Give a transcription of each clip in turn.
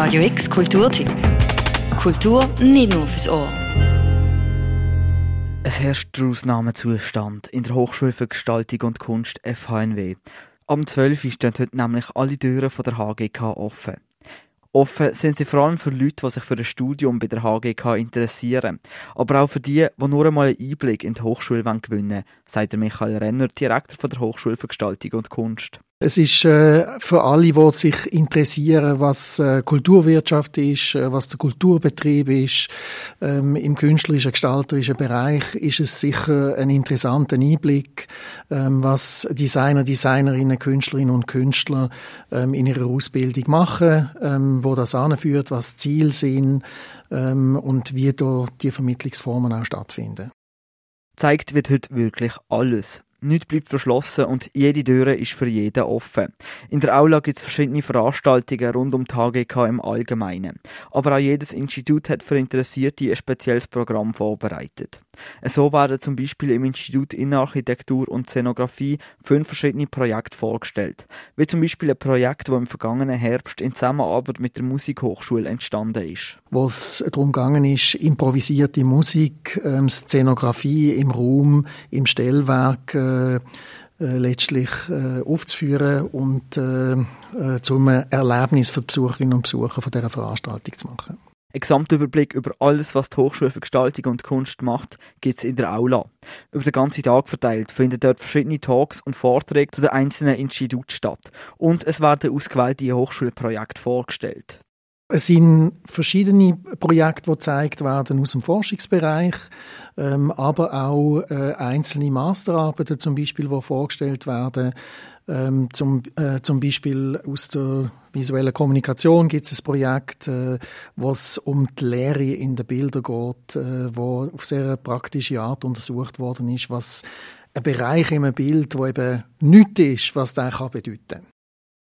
Radio X Kulturtipp. Kultur nicht nur fürs Ohr. Es herrscht der Ausnahmezustand in der Hochschule für Gestaltung und Kunst FHNW. Am 12. stehen heute nämlich alle Türen von der HGK offen. Offen sind sie vor allem für Leute, die sich für ein Studium bei der HGK interessieren. Aber auch für die, die nur einmal einen Einblick in die Hochschule gewinnen wollen, sagt Michael Renner, Direktor von der Hochschule für Gestaltung und Kunst. Es ist äh, für alle, die sich interessieren, was äh, Kulturwirtschaft ist, äh, was der Kulturbetrieb ist, ähm, im künstlerischen, gestalterischen Bereich, ist es sicher ein interessanter Einblick, ähm, was Designer, Designerinnen, Künstlerinnen und Künstler ähm, in ihrer Ausbildung machen, ähm, wo das anführt, was Ziel sind ähm, und wie da die Vermittlungsformen auch stattfinden. Zeigt wird heute wirklich alles. Nichts bleibt verschlossen und jede Tür ist für jeden offen. In der Aula gibt es verschiedene Veranstaltungen rund um die HGK im Allgemeinen. Aber auch jedes Institut hat für Interessierte ein spezielles Programm vorbereitet. So werden zum Beispiel im Institut Innenarchitektur und Szenografie fünf verschiedene Projekte vorgestellt. Wie zum Beispiel ein Projekt, das im vergangenen Herbst in Zusammenarbeit mit der Musikhochschule entstanden ist. Wo es darum gegangen ist, improvisierte Musik, ähm, Szenografie im Raum, im Stellwerk, äh, äh, letztlich äh, aufzuführen und äh, äh, zum Erlebnis für die Besucherinnen und Besucher von dieser Veranstaltung zu machen. Ein Gesamtüberblick über alles, was die Hochschule für Gestaltung und Kunst macht, gibt es in der Aula. Über den ganzen Tag verteilt finden dort verschiedene Talks und Vorträge zu den einzelnen Instituten statt. Und es werden ausgewählte Hochschulprojekte vorgestellt. Es sind verschiedene Projekte, die gezeigt werden aus dem Forschungsbereich, ähm, aber auch äh, einzelne Masterarbeiten zum Beispiel, die vorgestellt werden. Ähm, zum, äh, zum Beispiel aus der visuellen Kommunikation gibt es ein Projekt, äh, es um die Lehre in den Bildern geht, äh, wo auf sehr praktische Art untersucht worden ist, was ein Bereich einem Bild, wo eben nichts ist, was der kann bedeuten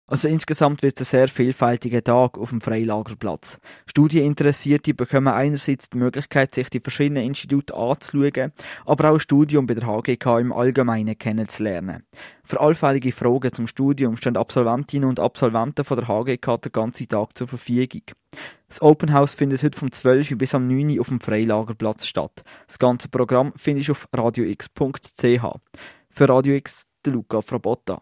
also insgesamt wird es ein sehr vielfältiger Tag auf dem Freilagerplatz. Studieninteressierte bekommen einerseits die Möglichkeit, sich die verschiedenen Institute anzuschauen, aber auch ein Studium bei der HGK im Allgemeinen kennenzulernen. Für allfällige Fragen zum Studium stehen Absolventinnen und Absolventen von der HGK den ganzen Tag zur Verfügung. Das Open House findet heute vom 12 bis am 9 auf dem Freilagerplatz statt. Das ganze Programm findest du auf radiox.ch. Für Radio X, der Luca Frabotta.